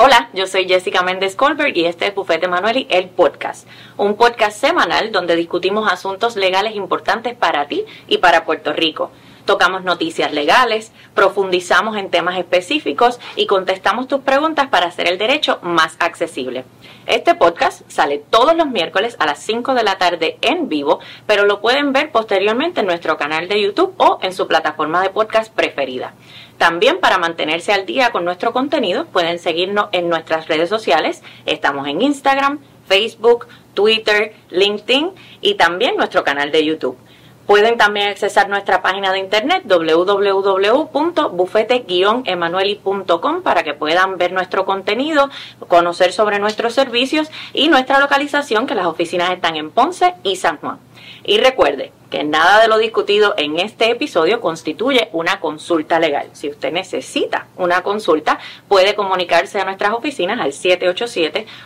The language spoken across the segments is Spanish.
Hola, yo soy Jessica Méndez Colbert y este es Bufete Manueli, el podcast. Un podcast semanal donde discutimos asuntos legales importantes para ti y para Puerto Rico. Tocamos noticias legales, profundizamos en temas específicos y contestamos tus preguntas para hacer el derecho más accesible. Este podcast sale todos los miércoles a las 5 de la tarde en vivo, pero lo pueden ver posteriormente en nuestro canal de YouTube o en su plataforma de podcast preferida. También para mantenerse al día con nuestro contenido pueden seguirnos en nuestras redes sociales. Estamos en Instagram, Facebook, Twitter, LinkedIn y también nuestro canal de YouTube. Pueden también accesar nuestra página de internet www.bufete-emanueli.com para que puedan ver nuestro contenido, conocer sobre nuestros servicios y nuestra localización, que las oficinas están en Ponce y San Juan. Y recuerde que nada de lo discutido en este episodio constituye una consulta legal. Si usted necesita una consulta, puede comunicarse a nuestras oficinas al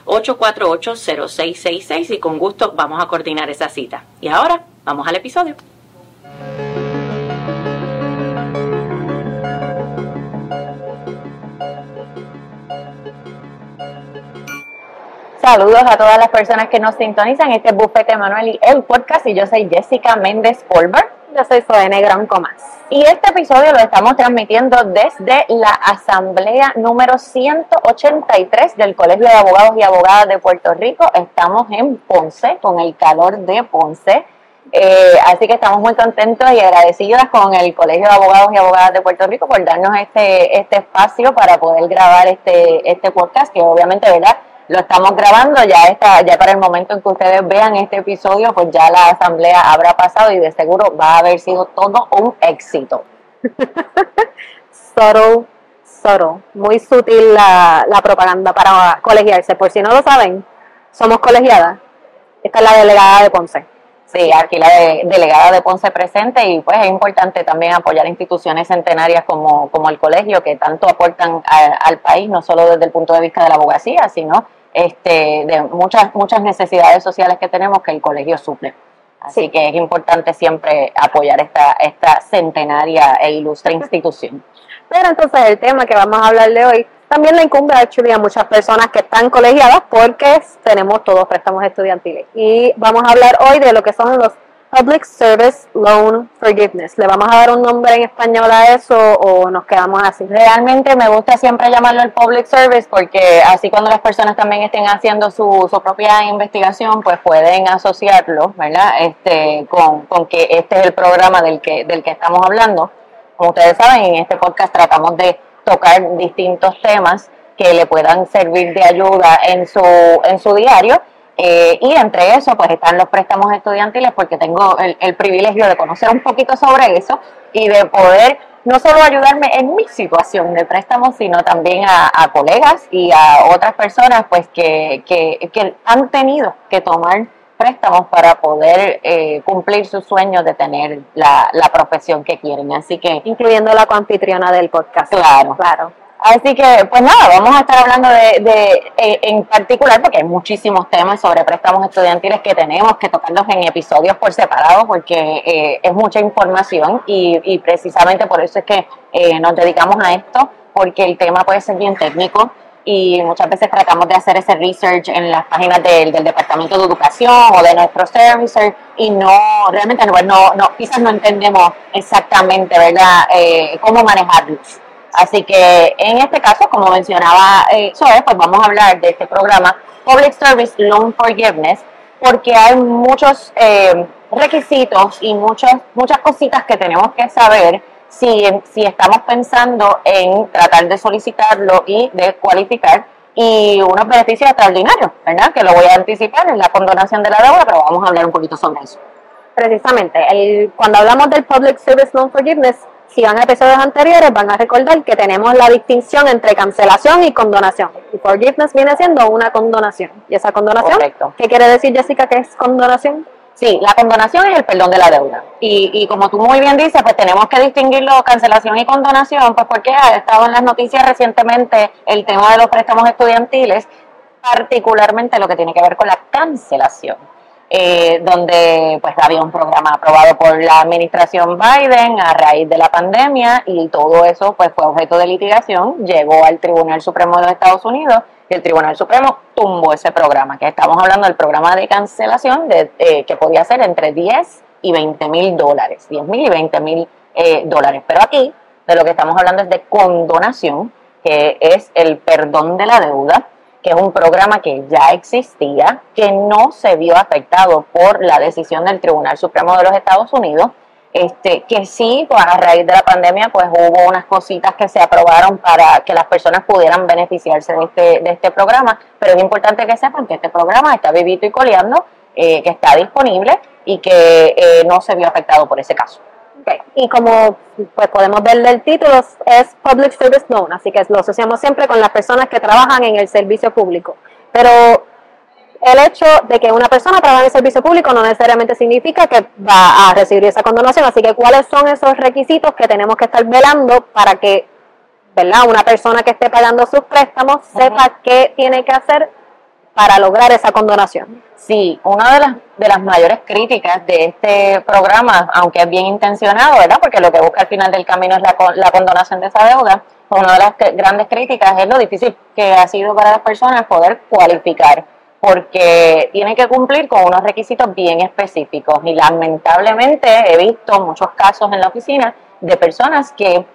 787-848-0666 y con gusto vamos a coordinar esa cita. Y ahora, vamos al episodio. Saludos a todas las personas que nos sintonizan. Este es Bufete Manuel y el podcast y yo soy Jessica Méndez Polver. Yo soy Zoe Negrón Comas. Y este episodio lo estamos transmitiendo desde la asamblea número 183 del Colegio de Abogados y Abogadas de Puerto Rico. Estamos en Ponce, con el calor de Ponce. Eh, así que estamos muy contentos y agradecidas con el Colegio de Abogados y Abogadas de Puerto Rico por darnos este, este espacio para poder grabar este, este podcast, que obviamente, ¿verdad? Lo estamos grabando, ya está, ya para el momento en que ustedes vean este episodio, pues ya la asamblea habrá pasado y de seguro va a haber sido todo un éxito. subtle, subtle, muy sutil la, la propaganda para colegiarse. Por si no lo saben, somos colegiadas. Esta es la delegada de Ponce. Sí, aquí la delegada de Ponce presente y pues es importante también apoyar instituciones centenarias como, como el colegio que tanto aportan al país, no solo desde el punto de vista de la abogacía, sino este, de muchas, muchas necesidades sociales que tenemos que el colegio suple. Así que es importante siempre apoyar esta, esta centenaria e ilustre institución. Pero entonces el tema que vamos a hablar de hoy también le incumbe a muchas personas que están colegiadas porque tenemos todos préstamos estudiantiles. Y vamos a hablar hoy de lo que son los Public Service Loan Forgiveness. ¿Le vamos a dar un nombre en español a eso o nos quedamos así? Realmente me gusta siempre llamarlo el Public Service porque así cuando las personas también estén haciendo su, su propia investigación, pues pueden asociarlo, ¿verdad? Este, con, con que este es el programa del que, del que estamos hablando. Como ustedes saben, en este podcast tratamos de tocar distintos temas que le puedan servir de ayuda en su, en su diario. Eh, y entre eso, pues están los préstamos estudiantiles, porque tengo el, privilegio de conocer un poquito sobre eso y de poder no solo ayudarme en mi situación de préstamo, sino también a, colegas y a otras personas, pues que, que, que han tenido que tomar préstamos para poder eh, cumplir sus sueños de tener la, la, profesión que quieren. Así que. Incluyendo la coanfitriona del podcast. Claro. Claro. Así que, pues nada, vamos a estar hablando de, de eh, en particular, porque hay muchísimos temas sobre préstamos estudiantiles que tenemos que tocarlos en episodios por separado, porque eh, es mucha información y, y, precisamente por eso es que nos dedicamos a esto, porque el tema puede ser bien técnico y muchas veces tratamos de hacer ese research en las páginas del, del Departamento de Educación o de nuestro servicer y no, realmente no, no, no quizás no entendemos exactamente, ¿verdad?, eh, cómo manejarlos. Así que en este caso, como mencionaba eh, pues vamos a hablar de este programa Public Service Loan Forgiveness, porque hay muchos eh, requisitos y muchas, muchas cositas que tenemos que saber si, si estamos pensando en tratar de solicitarlo y de cualificar y unos beneficios extraordinarios, ¿verdad? Que lo voy a anticipar en la condonación de la deuda, pero vamos a hablar un poquito sobre eso. Precisamente, el, cuando hablamos del Public Service Loan Forgiveness, si van a episodios anteriores, van a recordar que tenemos la distinción entre cancelación y condonación. Y forgiveness viene siendo una condonación. ¿Y esa condonación? ¿Qué quiere decir, Jessica, que es condonación? Sí, la condonación es el perdón de la deuda. Y, y como tú muy bien dices, pues tenemos que distinguirlo cancelación y condonación, pues porque ha estado en las noticias recientemente el tema de los préstamos estudiantiles, particularmente lo que tiene que ver con la cancelación. eh, donde pues había un programa aprobado por la administración Biden a raíz de la pandemia y todo eso pues fue objeto de litigación, llegó al Tribunal Supremo de los Estados Unidos y el Tribunal Supremo tumbó ese programa, que estamos hablando del programa de cancelación de, eh, que podía ser entre 10 y 20 mil dólares, 10 mil y 20 mil eh, dólares. Pero aquí de lo que estamos hablando es de condonación, que es el perdón de la deuda que es un programa que ya existía, que no se vio afectado por la decisión del Tribunal Supremo de los Estados Unidos, este, que sí, pues a raíz de la pandemia, pues hubo unas cositas que se aprobaron para que las personas pudieran beneficiarse de este, de este programa, pero es importante que sepan que este programa está vivito y coleando, eh, que está disponible y que eh, no se vio afectado por ese caso. Y como pues podemos ver del título, es Public Service Loan, así que lo asociamos siempre con las personas que trabajan en el servicio público. Pero el hecho de que una persona trabaje en el servicio público no necesariamente significa que va a recibir esa condonación, así que cuáles son esos requisitos que tenemos que estar velando para que ¿verdad? una persona que esté pagando sus préstamos sepa qué tiene que hacer para lograr esa condonación. Sí, una de las, de las mayores críticas de este programa, aunque es bien intencionado, ¿verdad? Porque lo que busca al final del camino es la, la condonación de esa deuda, una de las grandes críticas es lo difícil que ha sido para las personas poder cualificar, porque tiene que cumplir con unos requisitos bien específicos. Y lamentablemente he visto muchos casos en la oficina de personas que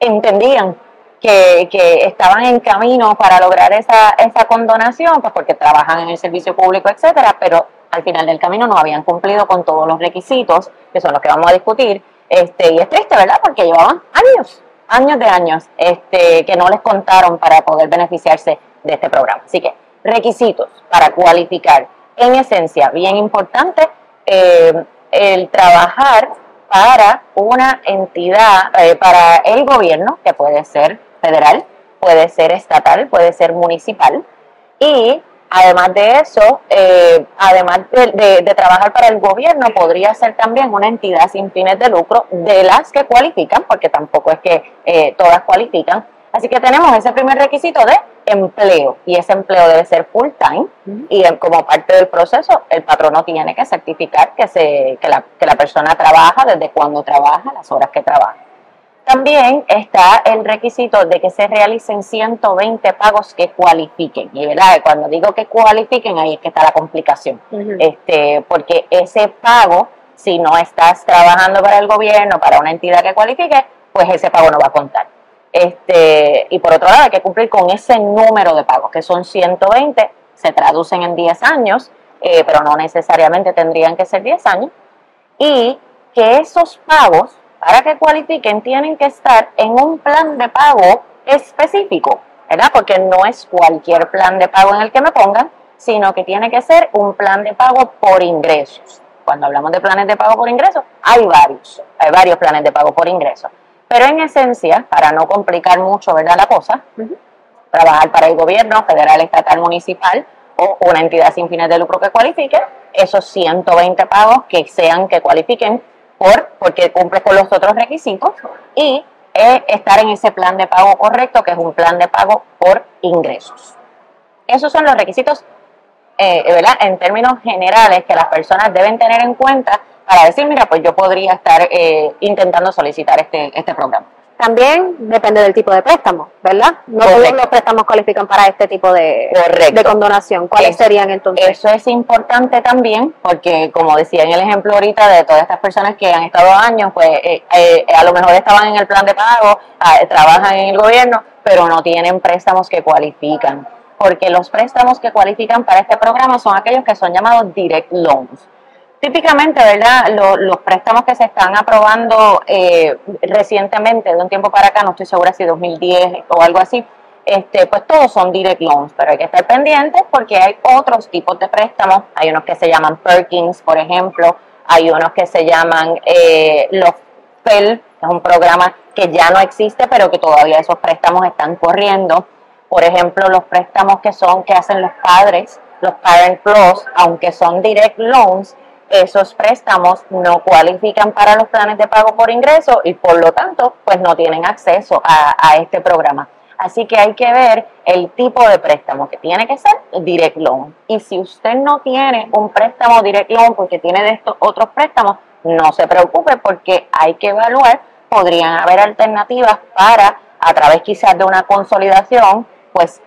entendían que, estaban en camino para lograr esa, esa condonación, pues porque trabajan en el servicio público, etcétera, pero al final del camino no habían cumplido con todos los requisitos, que son los que vamos a discutir. Este, y es triste, ¿verdad? Porque llevaban años, años de años, este, que no les contaron para poder beneficiarse de este programa. Así que, requisitos para cualificar. En esencia, bien importante, eh, el trabajar para una entidad, eh, para el gobierno, que puede ser federal, puede ser estatal, puede ser municipal. Y además de eso, eh, además de, trabajar para el gobierno, podría ser también una entidad sin fines de lucro de las que cualifican, porque tampoco es que eh, todas cualifican. Así que tenemos ese primer requisito de empleo y ese empleo debe ser full time y como parte del proceso el patrono tiene que certificar que, se, que, la, que la persona trabaja, desde cuando trabaja, las horas que trabaja. También está el requisito de que se realicen 120 pagos que cualifiquen. Y verdad, cuando digo que cualifiquen, ahí es que está la complicación. este, porque ese pago, si no estás trabajando para el gobierno, para una entidad que cualifique, pues ese pago no va a contar. Este, y por otro lado, hay que cumplir con ese número de pagos, que son 120, se traducen en 10 años, eh, pero no necesariamente tendrían que ser 10 años. Y que esos pagos para que cualifiquen tienen que estar en un plan de pago específico, ¿verdad? Porque no es cualquier plan de pago en el que me pongan, sino que tiene que ser un plan de pago por ingresos. Cuando hablamos de planes de pago por ingresos, hay varios, hay varios planes de pago por ingresos. Pero en esencia, para no complicar mucho, ¿verdad? La cosa, trabajar para el gobierno federal, estatal, municipal o una entidad sin fines de lucro que cualifique, esos 120 pagos que sean que cualifiquen por, porque cumple con los otros requisitos y estar en ese plan de pago correcto, que es un plan de pago por ingresos. Esos son los requisitos, eh, ¿verdad? En términos generales que las personas deben tener en cuenta para decir, mira, pues yo podría estar eh, intentando solicitar este, este programa. También depende del tipo de préstamo, ¿verdad? No todos los préstamos cualifican para este tipo de, de condonación. ¿Cuáles serían entonces? Eso es importante también, porque como decía en el ejemplo ahorita de todas estas personas que han estado años, pues eh, eh, a lo mejor estaban en el plan de pago, ah, trabajan en el gobierno, pero no tienen préstamos que cualifican. Porque los préstamos que cualifican para este programa son aquellos que son llamados direct loans Típicamente, ¿verdad? Los, préstamos que se están aprobando eh, recientemente, de un tiempo para acá, no estoy segura si 2010 o algo así, este, pues todos son direct loans, pero hay que estar pendientes porque hay otros tipos de préstamos. Hay unos que se llaman Perkins, por ejemplo, hay unos que se llaman eh, los PEL, es un programa que ya no existe, pero que todavía esos préstamos están corriendo. Por ejemplo, los préstamos que son que hacen los padres, los Parent Plus, aunque son direct loans, esos préstamos no cualifican para los planes de pago por ingreso y por lo tanto pues no tienen acceso a, este programa. Así que hay que ver el tipo de préstamo que tiene que ser direct loan. Y si usted no tiene un préstamo direct loan porque tiene de estos otros préstamos, no se preocupe porque hay que evaluar, podrían haber alternativas para, a través quizás de una consolidación, pues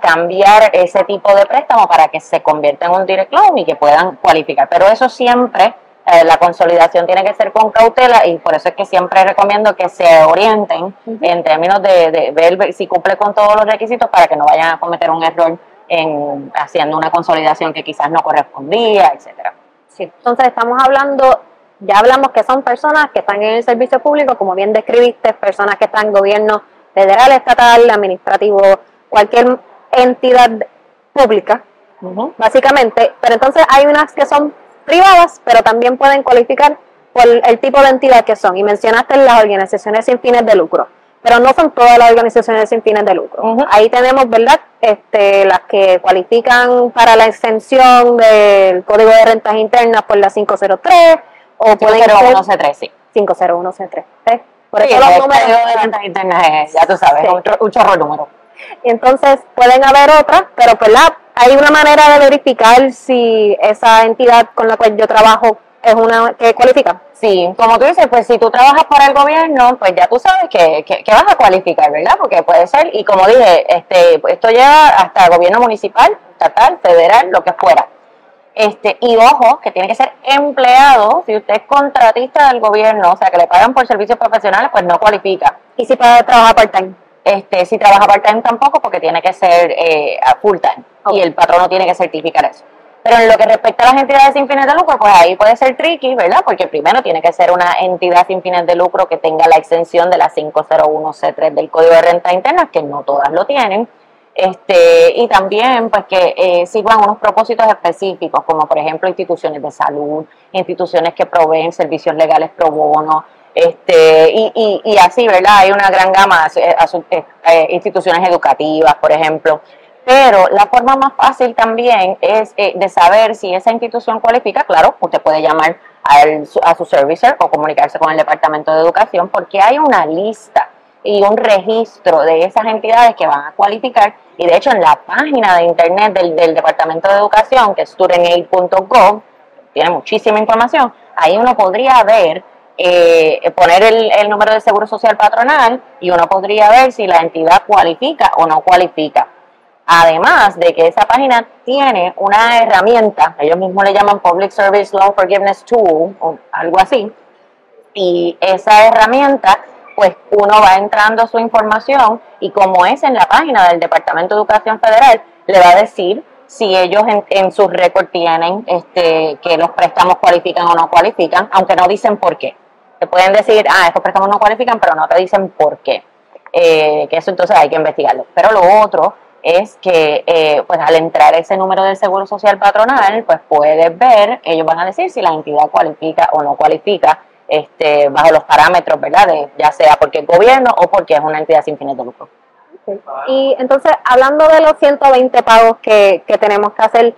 cambiar ese tipo de préstamo para que se convierta en un direct loan y que puedan cualificar. Pero eso siempre eh, la consolidación tiene que ser con cautela y por eso es que siempre recomiendo que se orienten en términos de, ver si cumple con todos los requisitos para que no vayan a cometer un error en haciendo una consolidación que quizás no correspondía, etcétera. Sí, entonces estamos hablando, ya hablamos que son personas que están en el servicio público, como bien describiste, personas que están en gobierno federal, estatal, administrativo, cualquier entidad pública, básicamente, pero entonces hay unas que son privadas, pero también pueden cualificar por el tipo de entidad que son. Y mencionaste las organizaciones sin fines de lucro, pero no son todas las organizaciones sin fines de lucro. Ahí tenemos, ¿verdad? Este, las que cualifican para la exención del Código de Rentas Internas por la 503 o pueden ser sí. 501C3. Por eso los números de rentas internas ya tú sabes, un, chorro número. Entonces pueden haber otras, pero ¿verdad? ¿Hay una manera de verificar si esa entidad con la cual yo trabajo es una que cualifica? Sí, como tú dices, pues si tú trabajas para el gobierno, pues ya tú sabes que, que, vas a cualificar, ¿verdad? Porque puede ser, y como dije, este, esto lleva hasta gobierno municipal, estatal, federal, lo que fuera. Este, y ojo, que tiene que ser empleado, si usted es contratista del gobierno, o sea, que le pagan por servicios profesionales, pues no cualifica. ¿Y si puede trabajar part-time? Este, si trabaja part-time tampoco, porque tiene que ser eh, full-time y el patrono tiene que certificar eso. Pero en lo que respecta a las entidades sin fines de lucro, pues ahí puede ser tricky, ¿verdad? Porque primero tiene que ser una entidad sin fines de lucro que tenga la exención de la 501C3 del Código de Renta Interna, que no todas lo tienen. Este, y también pues que eh, sirvan unos propósitos específicos, como por ejemplo instituciones de salud, instituciones que proveen servicios legales pro bono, este, y, y, así, ¿verdad? Hay una gran gama de eh, eh, instituciones educativas, por ejemplo. Pero la forma más fácil también es eh, de saber si esa institución cualifica, claro, usted puede llamar a su servicer o comunicarse con el Departamento de Educación porque hay una lista y un registro de esas entidades que van a cualificar y de hecho en la página de internet del, Departamento de Educación, que es studentaid.gov, tiene muchísima información, ahí uno podría ver eh, poner el, número de seguro social patronal y uno podría ver si la entidad cualifica o no cualifica. Además de que esa página tiene una herramienta, ellos mismos le llaman Public Service Loan Forgiveness Tool o algo así, y esa herramienta, pues uno va entrando su información y como es en la página del Departamento de Educación Federal, le va a decir si ellos en, su récord tienen este, que los préstamos cualifican o no cualifican, aunque no dicen por qué. Te pueden decir, ah, estos préstamos no cualifican, pero no te dicen por qué. Eh, que eso entonces hay que investigarlo. Pero lo otro es que eh, pues al entrar ese número del seguro social patronal, pues puedes ver, ellos van a decir si la entidad cualifica o no cualifica este, bajo los parámetros, ¿verdad? De, ya sea porque es gobierno o porque es una entidad sin fines de lucro. Y entonces, hablando de los 120 pagos que, que tenemos que hacer,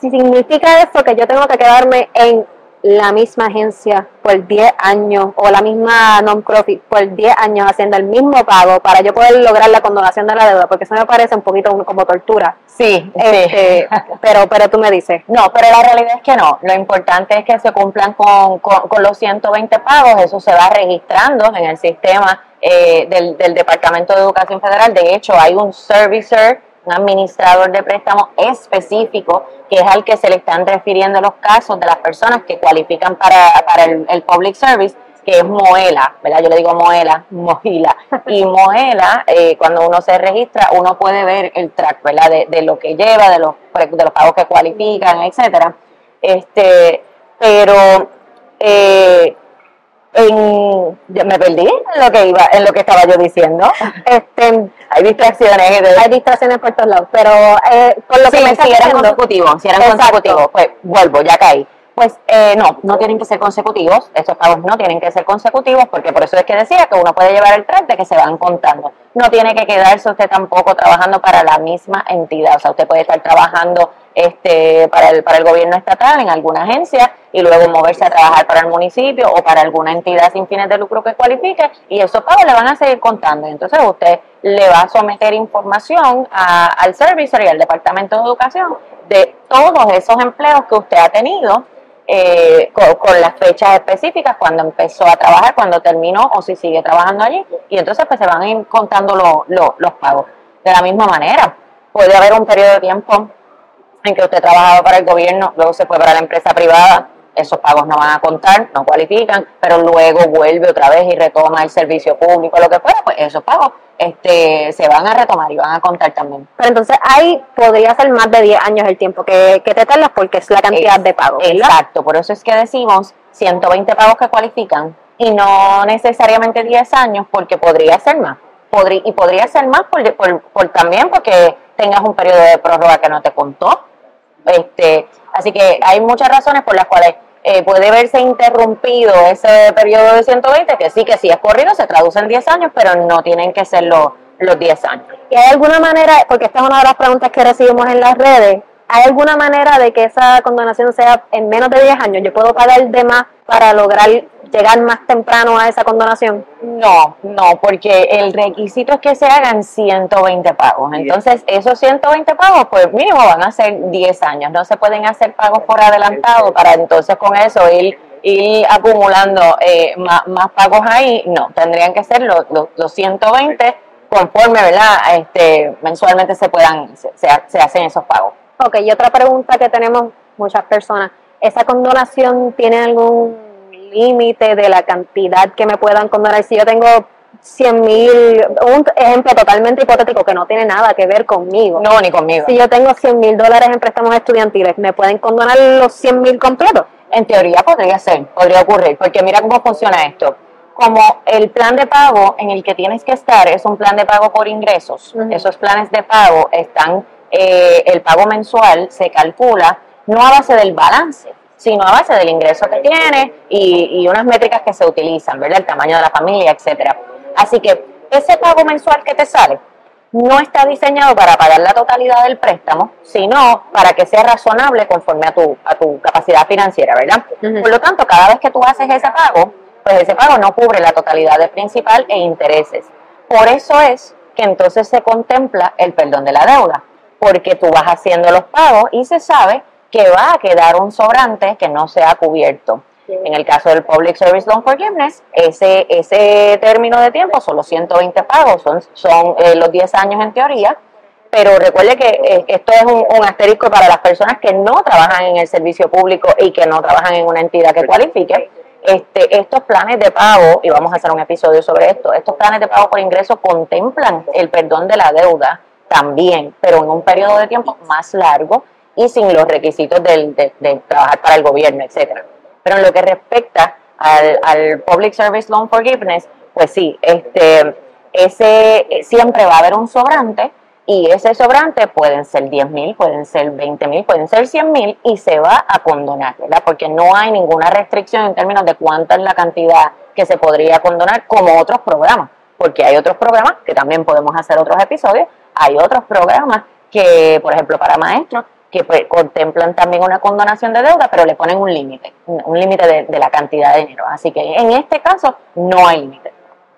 ¿significa eso que yo tengo que quedarme en la misma agencia por 10 años o la misma non-profit por 10 años haciendo el mismo pago para yo poder lograr la condonación de la deuda, porque eso me parece un poquito como tortura. Sí, este, pero, pero tú me dices. No, pero la realidad es que no. Lo importante es que se cumplan con, con, los 120 pagos, eso se va registrando en el sistema eh, del, del Departamento de Educación Federal. De hecho, hay un servicer un administrador de préstamo específico, que es al que se le están refiriendo los casos de las personas que cualifican para, para el, public service, que es Moela, ¿verdad? Yo le digo Moela, Mojila. Y Moela, eh, cuando uno se registra, uno puede ver el track, ¿verdad? De, de lo que lleva, de los, de los pagos que cualifican, etcétera. Este, pero eh, en, me perdí en lo que iba, en lo que estaba yo diciendo. Este, hay distracciones, hay distracciones por todos lados, pero eh, por lo que me si eran consecutivos, si eran consecutivos, pues vuelvo, ya caí. Pues eh, no, no tienen que ser consecutivos, estos pagos no tienen que ser consecutivos, porque por eso es que decía que uno puede llevar el track de que se van contando. No tiene que quedarse usted tampoco trabajando para la misma entidad, o sea, usted puede estar trabajando este, para, el, para el gobierno estatal en alguna agencia y luego moverse a trabajar para el municipio o para alguna entidad sin fines de lucro que cualifique y esos pagos le van a seguir contando. Entonces usted le va a someter información al servicio y al Departamento de Educación de todos esos empleos que usted ha tenido eh, con, las fechas específicas, cuando empezó a trabajar, cuando terminó o si sigue trabajando allí. Y entonces pues se van a ir contando los pagos. De la misma manera, puede haber un periodo de tiempo en que usted trabajaba para el gobierno, luego se fue para la empresa privada, esos pagos no van a contar, no cualifican, pero luego vuelve otra vez y retoma el servicio público, lo que fuera, pues esos pagos este, se van a retomar y van a contar también. Pero entonces ahí podría ser más de 10 años el tiempo que, que te tardas porque es la cantidad de pagos. Exacto, por eso es que decimos 120 pagos que cualifican y no necesariamente 10 años porque podría ser más. Podría, y podría ser más por, por, por también porque tengas un periodo de prórroga que no te contó. Este, así que hay muchas razones por las cuales eh, puede verse interrumpido ese periodo de 120, que sí, que sí es corrido, se traduce en 10 años, pero no tienen que ser los, los 10 años. ¿Y hay alguna manera, porque esta es una de las preguntas que recibimos en las redes, ¿hay alguna manera de que esa condonación sea en menos de 10 años? ¿Yo puedo pagar de más para lograr llegar más temprano a esa condonación? No, no, porque el requisito es que se hagan 120 pagos. Entonces, esos 120 pagos, pues mínimo van a ser 10 años. No se pueden hacer pagos por adelantado para entonces con eso ir, ir acumulando eh, más, pagos ahí. No, tendrían que ser los, los, 120 conforme, ¿verdad? Este, mensualmente se puedan, se, se hacen esos pagos. Ok, y otra pregunta que tenemos muchas personas. ¿Esa condonación tiene algún límite de la cantidad que me puedan condonar. Si yo tengo 100 mil, un ejemplo totalmente hipotético que no tiene nada que ver conmigo. No, ni conmigo. Si yo tengo 100 mil dólares en préstamos estudiantiles, ¿me pueden condonar los 100 mil completos? En teoría podría ser, podría ocurrir, porque mira cómo funciona esto. Como el plan de pago en el que tienes que estar es un plan de pago por ingresos, esos planes de pago están, eh, el pago mensual se calcula no a base del balance, sino a base del ingreso que tiene y, unas métricas que se utilizan, ¿verdad? El tamaño de la familia, etcétera. Así que ese pago mensual que te sale no está diseñado para pagar la totalidad del préstamo, sino para que sea razonable conforme a tu, a tu capacidad financiera, ¿verdad? Por lo tanto, cada vez que tú haces ese pago, pues ese pago no cubre la totalidad del principal e intereses. Por eso es que entonces se contempla el perdón de la deuda, porque tú vas haciendo los pagos y se sabe que va a quedar un sobrante que no se ha cubierto. En el caso del Public Service Loan Forgiveness, ese, ese término de tiempo son los 120 pagos, son, son eh, los 10 años en teoría, pero recuerde que eh, esto es un, asterisco para las personas que no trabajan en el servicio público y que no trabajan en una entidad que cualifique. Este, estos planes de pago, y vamos a hacer un episodio sobre esto, estos planes de pago por ingreso contemplan el perdón de la deuda también, pero en un periodo de tiempo más largo y sin los requisitos de, trabajar para el gobierno, etcétera. Pero en lo que respecta al, Public Service Loan Forgiveness, pues sí, este, ese siempre va a haber un sobrante y ese sobrante pueden ser 10 mil, pueden ser 20 mil, pueden ser 100 mil y se va a condonar, ¿verdad? Porque no hay ninguna restricción en términos de cuánta es la cantidad que se podría condonar como otros programas, porque hay otros programas que también podemos hacer otros episodios, hay otros programas que, por ejemplo, para maestros, que pues, contemplan también una condonación de deuda, pero le ponen un límite, un límite de, la cantidad de dinero. Así que en este caso no hay límite.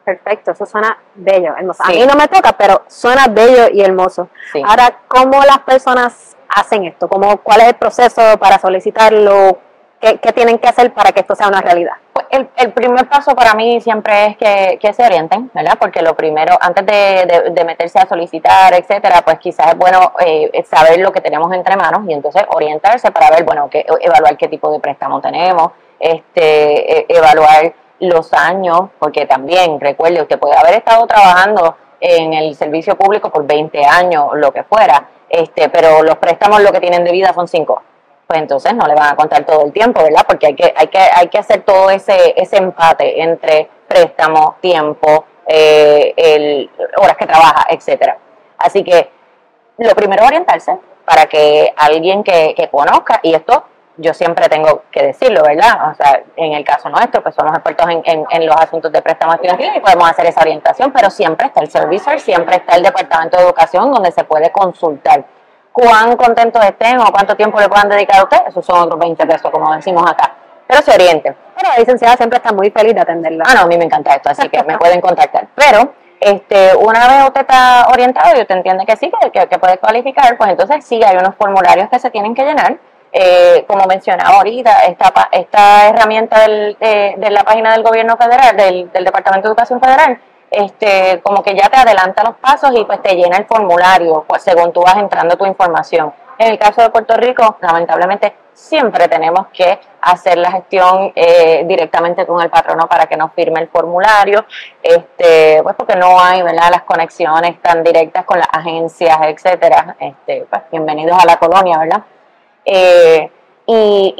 Perfecto, eso suena bello, hermoso. A mí no me toca, pero suena bello y hermoso. Ahora, ¿cómo las personas hacen esto? ¿Cómo, ¿Cuál es el proceso para solicitarlo? ¿Qué, tienen que hacer para que esto sea una realidad? El, primer paso para mí siempre es que, se orienten, ¿verdad? Porque lo primero, antes de, meterse a solicitar, etcétera, pues quizás es bueno eh, saber lo que tenemos entre manos y entonces orientarse para ver, bueno, que, evaluar qué tipo de préstamo tenemos, este, e, evaluar los años, porque también, recuerde, usted puede haber estado trabajando en el servicio público por 20 años, lo que fuera, este, pero los préstamos lo que tienen de vida son 5 pues entonces no le van a contar todo el tiempo, ¿verdad? Porque hay que, hay que, hay que hacer todo ese, ese empate entre préstamo, tiempo, eh, el, horas que trabaja, etcétera. Así que lo primero es orientarse para que alguien que, que conozca, y esto yo siempre tengo que decirlo, ¿verdad? O sea, en el caso nuestro, pues somos expertos en, en, en los asuntos de préstamo estudiantil y podemos hacer esa orientación, pero siempre está el servicer, siempre está el Departamento de Educación donde se puede consultar cuán contentos estén o cuánto tiempo le puedan dedicar a usted, esos son otros 20 pesos, como decimos acá. pero se orienten. Pero la licenciada siempre está muy feliz de atenderla. Ah, no, a mí me encanta esto, así que me pueden contactar. Pero este, una vez usted está orientado y usted entiende que sí, que, que, puede cualificar, pues entonces sí hay unos formularios que se tienen que llenar. Eh, como mencionaba ahorita, esta, esta herramienta del, de, la página del gobierno federal, del, del Departamento de Educación Federal, este, como que ya te adelanta los pasos y pues te llena el formulario, pues según tú vas entrando tu información. En el caso de Puerto Rico, lamentablemente siempre tenemos que hacer la gestión eh, directamente con el patrono para que nos firme el formulario, este, pues porque no hay ¿verdad? las conexiones tan directas con las agencias, etcétera. Este, pues, bienvenidos a la colonia, ¿verdad? Eh, y,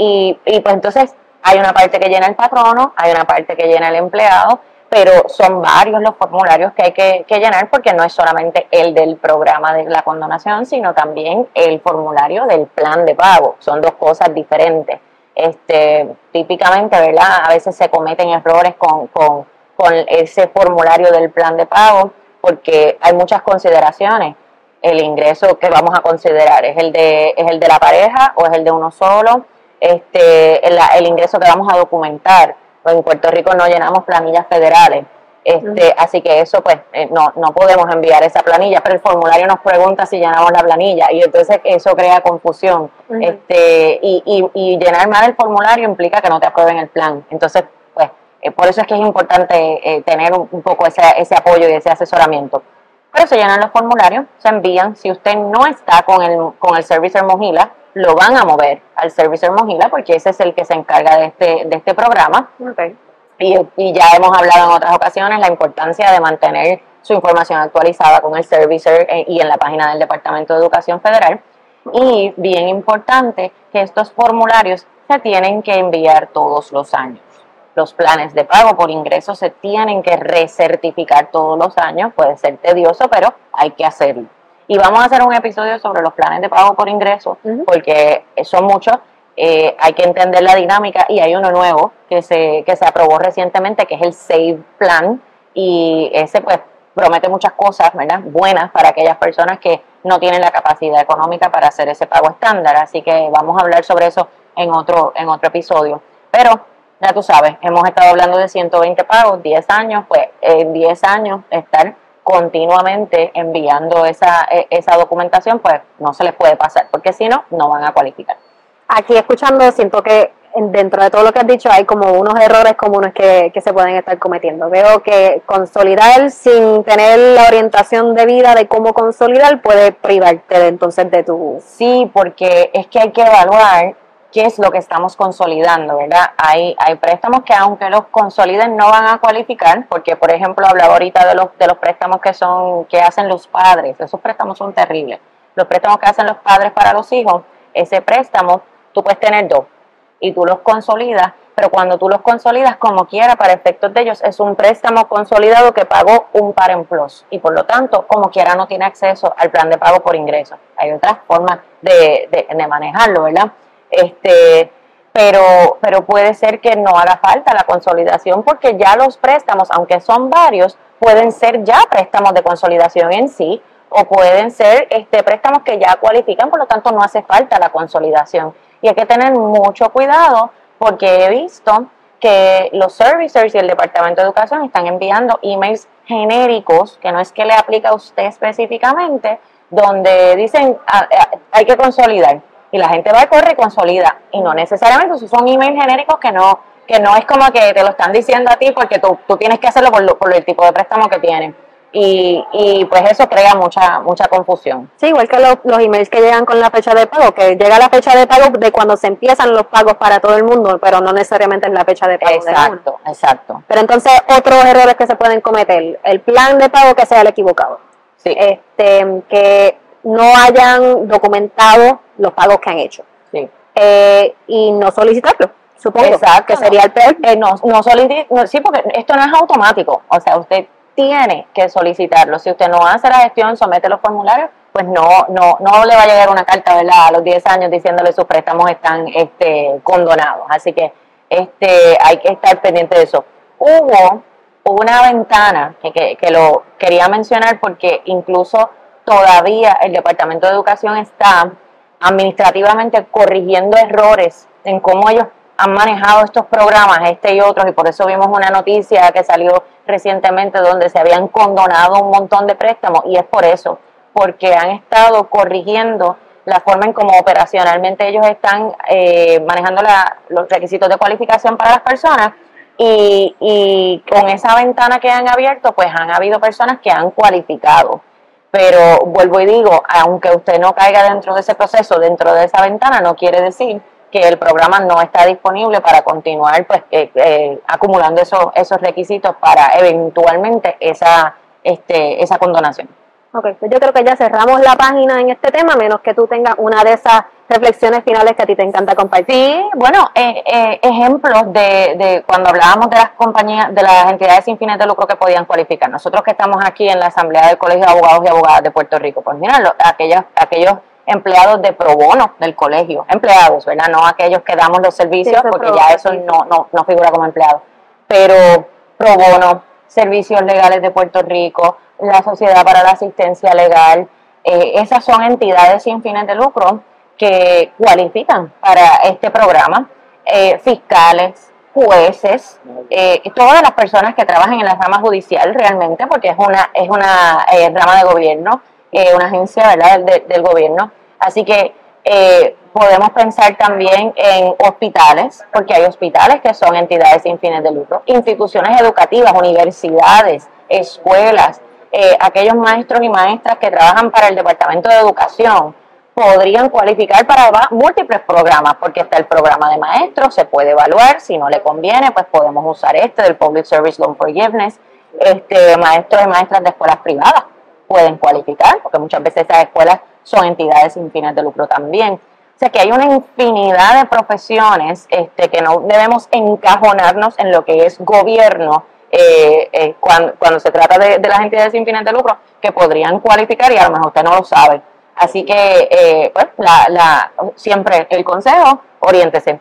y, y pues entonces hay una parte que llena el patrono, hay una parte que llena el empleado, pero son varios los formularios que hay que, llenar porque no es solamente el del programa de la condonación, sino también el formulario del plan de pago. Son dos cosas diferentes. Este, típicamente, ¿verdad? A veces se cometen errores con, con, con ese formulario del plan de pago porque hay muchas consideraciones. El ingreso que vamos a considerar es el de, es el de la pareja o es el de uno solo. Este, el, el ingreso que vamos a documentar pues en Puerto Rico no llenamos planillas federales. Este, Así que eso, pues, eh, no, no podemos enviar esa planilla, pero el formulario nos pregunta si llenamos la planilla y entonces eso crea confusión. este, y, y, y, llenar mal el formulario implica que no te aprueben el plan. Entonces, pues, eh, por eso es que es importante eh, tener un, poco ese, ese apoyo y ese asesoramiento. Pero se llenan los formularios, se envían. Si usted no está con el, con el Servicer Mojila, lo van a mover al Servicer Mojila porque ese es el que se encarga de este, de este programa. Y, y, ya hemos hablado en otras ocasiones la importancia de mantener su información actualizada con el Servicer eh, y en la página del Departamento de Educación Federal. Y bien importante que estos formularios se tienen que enviar todos los años. Los planes de pago por ingresos se tienen que recertificar todos los años. Puede ser tedioso, pero hay que hacerlo. Y vamos a hacer un episodio sobre los planes de pago por ingreso, porque son muchos. Eh, hay que entender la dinámica y hay uno nuevo que se, que se aprobó recientemente, que es el Save Plan. Y ese pues promete muchas cosas, ¿verdad? Buenas para aquellas personas que no tienen la capacidad económica para hacer ese pago estándar. Así que vamos a hablar sobre eso en otro, en otro episodio. Pero ya tú sabes, hemos estado hablando de 120 pagos, 10 años, pues en 10 años estar continuamente enviando esa, e, esa documentación, pues no se les puede pasar, porque si no, no van a cualificar. Aquí escuchando, siento que dentro de todo lo que has dicho hay como unos errores comunes que, que se pueden estar cometiendo. Veo que consolidar sin tener la orientación de vida de cómo consolidar puede privarte de, entonces de tu... Sí, porque es que hay que evaluar qué es lo que estamos consolidando, ¿verdad? Hay, hay préstamos que aunque los consoliden no van a cualificar, porque por ejemplo hablaba ahorita de los, de los préstamos que son, que hacen los padres, esos préstamos son terribles. Los préstamos que hacen los padres para los hijos, ese préstamo tú puedes tener dos y tú los consolidas, pero cuando tú los consolidas como quiera, para efectos de ellos, es un préstamo consolidado que pagó un par en plus y por lo tanto, como quiera, no tiene acceso al plan de pago por ingresos. Hay otras formas de, de, de manejarlo, ¿verdad? Este, pero, pero puede ser que no haga falta la consolidación porque ya los préstamos, aunque son varios, pueden ser ya préstamos de consolidación en sí o pueden ser este, préstamos que ya cualifican, por lo tanto no hace falta la consolidación. Y hay que tener mucho cuidado porque he visto que los servicers y el Departamento de Educación están enviando emails genéricos, que no es que le aplica a usted específicamente, donde dicen ah, ah, hay que consolidar y la gente va a correr y consolida. Y no necesariamente, esos son emails genéricos que no, que no es como que te lo están diciendo a ti porque tú, tú tienes que hacerlo por, por el tipo de préstamo que tienen. Y, y, pues eso crea mucha mucha confusión. Sí, igual que los, los emails que llegan con la fecha de pago, que llega la fecha de pago de cuando se empiezan los pagos para todo el mundo, pero no necesariamente es la fecha de pago. Exacto, exacto. Pero entonces otros errores que se pueden cometer, el plan de pago que sea el equivocado. Sí. Este, que no hayan documentado los pagos que han hecho. Sí. Eh, y no solicitarlo, supongo. Exacto. Que sería el peor. Eh, no, no solicitar, sí, porque esto no es automático. O sea, usted tiene que solicitarlo. Si usted no hace la gestión, somete los formularios, pues no, no, no le va a llegar una carta, ¿verdad? A los 10 años diciéndole sus préstamos están este, condonados. Así que este, hay que estar pendiente de eso. Hubo una ventana que, que, que lo quería mencionar porque incluso todavía el Departamento de Educación está administrativamente corrigiendo errores en cómo ellos han manejado estos programas, este y otros, y por eso vimos una noticia que salió recientemente donde se habían condonado un montón de préstamos, y es por eso, porque han estado corrigiendo la forma en cómo operacionalmente ellos están eh, manejando los requisitos de cualificación para las personas y, y, con esa ventana que han abierto, pues han habido personas que han cualificado. Pero vuelvo y digo, aunque usted no caiga dentro de ese proceso, dentro de esa ventana, no quiere decir que el programa no está disponible para continuar pues eh, eh, acumulando esos, requisitos para eventualmente esa, este, esa condonación. Ok, pues yo creo que ya cerramos la página en este tema, menos que tú tengas una de esas reflexiones finales que a ti te encanta compartir. Sí, bueno, eh, eh, ejemplos de, de, cuando hablábamos de las compañías, de las entidades sin fines de lucro que podían cualificar. Nosotros que estamos aquí en la Asamblea del Colegio de Abogados y Abogadas de Puerto Rico, pues mira, aquellos, aquellos empleados de pro bono del colegio, empleados, ¿verdad? No aquellos que damos los servicios, porque ya eso no, no, no figura como empleado, pero pro bono, servicios legales de Puerto Rico, la Sociedad para la Asistencia Legal. Eh, esas son entidades sin fines de lucro que cualifican para este programa. Eh, fiscales, jueces, eh, todas las personas que trabajan en la rama judicial realmente, porque es una, es una rama de gobierno, una agencia ¿verdad? del gobierno. Así que podemos pensar también en hospitales, porque hay hospitales que son entidades sin fines de lucro, instituciones educativas, universidades, escuelas, eh, aquellos maestros y maestras que trabajan para el Departamento de Educación podrían cualificar para múltiples programas, porque está el programa de maestros, se puede evaluar, si no le conviene, pues podemos usar este del Public Service Loan Forgiveness, este, maestros y maestras de escuelas privadas pueden cualificar, porque muchas veces esas escuelas son entidades sin fines de lucro también. O sea que hay una infinidad de profesiones este, que no debemos encajonarnos en lo que es gobierno, eh, eh, cuando, cuando, se trata de, las entidades sin fines de lucro que podrían cualificar y a lo mejor usted no lo sabe. Así que, eh, pues, la, la, siempre el consejo, oriéntese.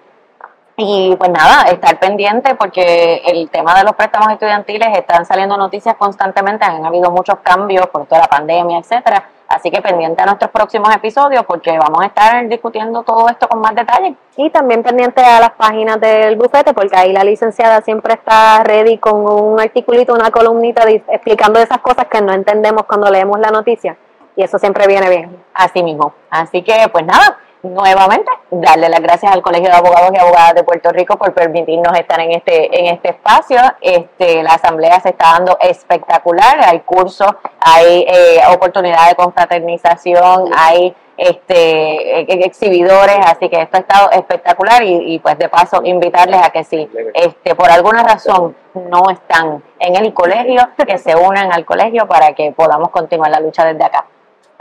Y pues nada, estar pendiente porque el tema de los préstamos estudiantiles están saliendo noticias constantemente, han habido muchos cambios por toda la pandemia, etcétera Así que pendiente a nuestros próximos episodios porque vamos a estar discutiendo todo esto con más detalle. Y también pendiente a las páginas del bufete porque ahí la licenciada siempre está ready con un articulito, una columnita explicando esas cosas que no entendemos cuando leemos la noticia. Y eso siempre viene bien. Así mismo. Así que pues nada, nuevamente darle las gracias al Colegio de Abogados y Abogadas de Puerto Rico por permitirnos estar en este en este espacio. Este, la asamblea se está dando espectacular, hay cursos, hay eh, oportunidad de confraternización, hay este e, exhibidores, así que esto ha estado espectacular y, y, pues de paso invitarles a que si este por alguna razón no están en el colegio, que se unan al colegio para que podamos continuar la lucha desde acá.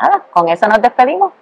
Nada, con eso nos despedimos.